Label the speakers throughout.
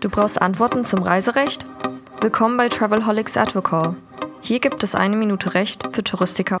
Speaker 1: Du brauchst Antworten zum Reiserecht? Willkommen bei Travelholics Advocall. Hier gibt es eine Minute Recht für Touristiker.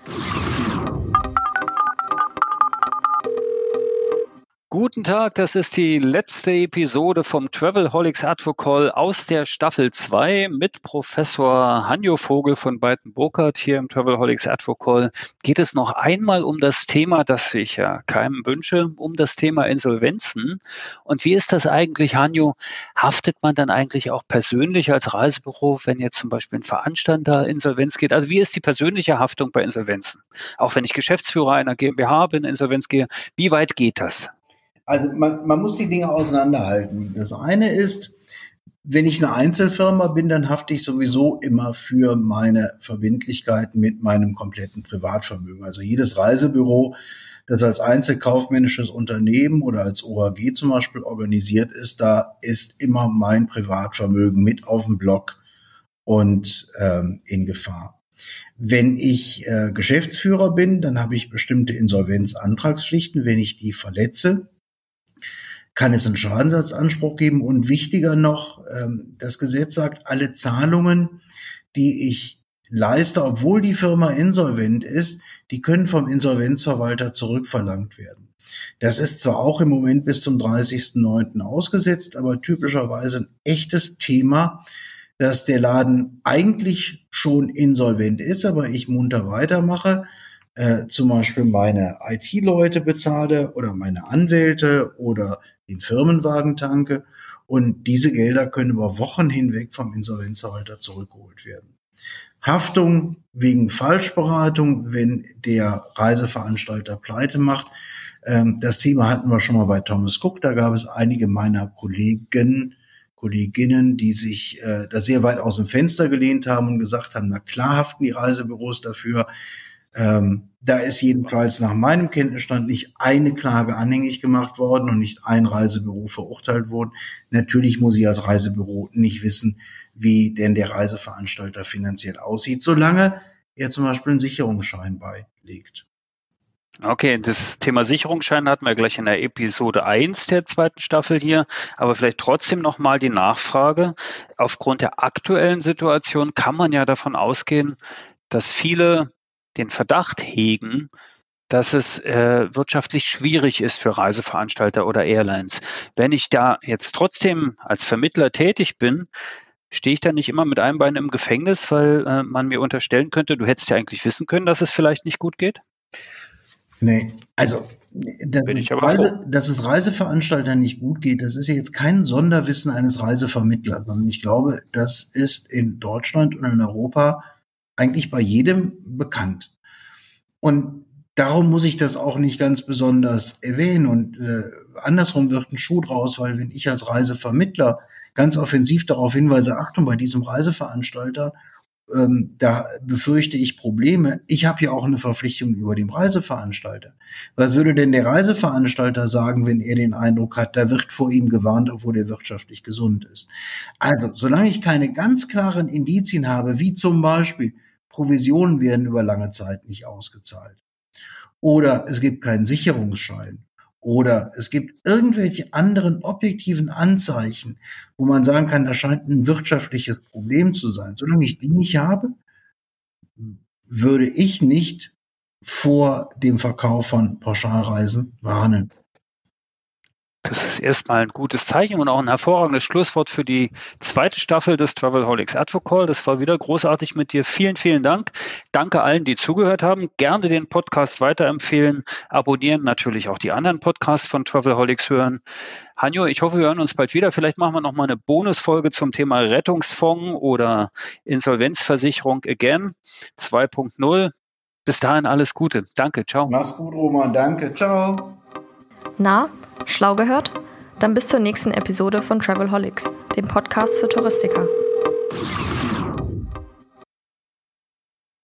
Speaker 2: Guten Tag, das ist die letzte Episode vom Travelholics Advocall aus der Staffel 2 mit Professor Hanjo Vogel von Beiten Burkhardt hier im Travelholics Advocall. Geht es noch einmal um das Thema, das ich ja keinem wünsche, um das Thema Insolvenzen. Und wie ist das eigentlich, Hanjo? Haftet man dann eigentlich auch persönlich als Reisebüro, wenn jetzt zum Beispiel ein Veranstalter Insolvenz geht? Also wie ist die persönliche Haftung bei Insolvenzen? Auch wenn ich Geschäftsführer einer GmbH bin, Insolvenz gehe, wie weit geht das?
Speaker 3: Also man, man muss die Dinge auseinanderhalten. Das eine ist, wenn ich eine Einzelfirma bin, dann hafte ich sowieso immer für meine Verbindlichkeiten mit meinem kompletten Privatvermögen. Also jedes Reisebüro, das als einzelkaufmännisches Unternehmen oder als OAG zum Beispiel organisiert ist, da ist immer mein Privatvermögen mit auf dem Block und ähm, in Gefahr. Wenn ich äh, Geschäftsführer bin, dann habe ich bestimmte Insolvenzantragspflichten. Wenn ich die verletze, kann es einen Schadensersatzanspruch geben. Und wichtiger noch, ähm, das Gesetz sagt, alle Zahlungen, die ich leiste, obwohl die Firma insolvent ist, die können vom Insolvenzverwalter zurückverlangt werden. Das ist zwar auch im Moment bis zum 30.09. ausgesetzt, aber typischerweise ein echtes Thema, dass der Laden eigentlich schon insolvent ist, aber ich munter weitermache äh, zum Beispiel meine IT-Leute bezahle oder meine Anwälte oder den Firmenwagen tanke. Und diese Gelder können über Wochen hinweg vom Insolvenzverwalter zurückgeholt werden. Haftung wegen Falschberatung, wenn der Reiseveranstalter pleite macht. Ähm, das Thema hatten wir schon mal bei Thomas Cook. Da gab es einige meiner Kollegen, Kolleginnen, die sich äh, da sehr weit aus dem Fenster gelehnt haben und gesagt haben, na klar haften die Reisebüros dafür. Ähm, da ist jedenfalls nach meinem Kenntnisstand nicht eine Klage anhängig gemacht worden und nicht ein Reisebüro verurteilt worden. Natürlich muss ich als Reisebüro nicht wissen, wie denn der Reiseveranstalter finanziell aussieht, solange er zum Beispiel einen Sicherungsschein beilegt.
Speaker 2: Okay, das Thema Sicherungsschein hatten wir gleich in der Episode 1 der zweiten Staffel hier, aber vielleicht trotzdem nochmal die Nachfrage. Aufgrund der aktuellen Situation kann man ja davon ausgehen, dass viele den Verdacht hegen, dass es äh, wirtschaftlich schwierig ist für Reiseveranstalter oder Airlines. Wenn ich da jetzt trotzdem als Vermittler tätig bin, stehe ich da nicht immer mit einem Bein im Gefängnis, weil äh, man mir unterstellen könnte, du hättest ja eigentlich wissen können, dass es vielleicht nicht gut geht?
Speaker 3: Nee, also das, Bin ich aber Reise, dass es Reiseveranstaltern nicht gut geht, das ist ja jetzt kein Sonderwissen eines Reisevermittlers, sondern ich glaube, das ist in Deutschland und in Europa eigentlich bei jedem bekannt. Und darum muss ich das auch nicht ganz besonders erwähnen. Und äh, andersrum wird ein Schuh draus, weil wenn ich als Reisevermittler ganz offensiv darauf hinweise, Achtung, bei diesem Reiseveranstalter ähm, da befürchte ich Probleme. Ich habe ja auch eine Verpflichtung über dem Reiseveranstalter. Was würde denn der Reiseveranstalter sagen, wenn er den Eindruck hat, da wird vor ihm gewarnt, obwohl er wirtschaftlich gesund ist? Also, solange ich keine ganz klaren Indizien habe, wie zum Beispiel Provisionen werden über lange Zeit nicht ausgezahlt, oder es gibt keinen Sicherungsschein, oder es gibt irgendwelche anderen objektiven Anzeichen, wo man sagen kann, da scheint ein wirtschaftliches Problem zu sein. Solange ich die nicht habe, würde ich nicht vor dem Verkauf von Pauschalreisen warnen.
Speaker 2: Das ist erstmal ein gutes Zeichen und auch ein hervorragendes Schlusswort für die zweite Staffel des Travelholics Advocall. Das war wieder großartig mit dir. Vielen, vielen Dank. Danke allen, die zugehört haben. Gerne den Podcast weiterempfehlen, abonnieren, natürlich auch die anderen Podcasts von Travelholics hören. Hanjo, ich hoffe, wir hören uns bald wieder. Vielleicht machen wir noch mal eine Bonusfolge zum Thema Rettungsfonds oder Insolvenzversicherung again 2.0. Bis dahin alles Gute. Danke. Ciao.
Speaker 3: Mach's gut, Roman. Danke. Ciao.
Speaker 1: Na, schlau gehört? Dann bis zur nächsten Episode von Travelholics, dem Podcast für Touristiker.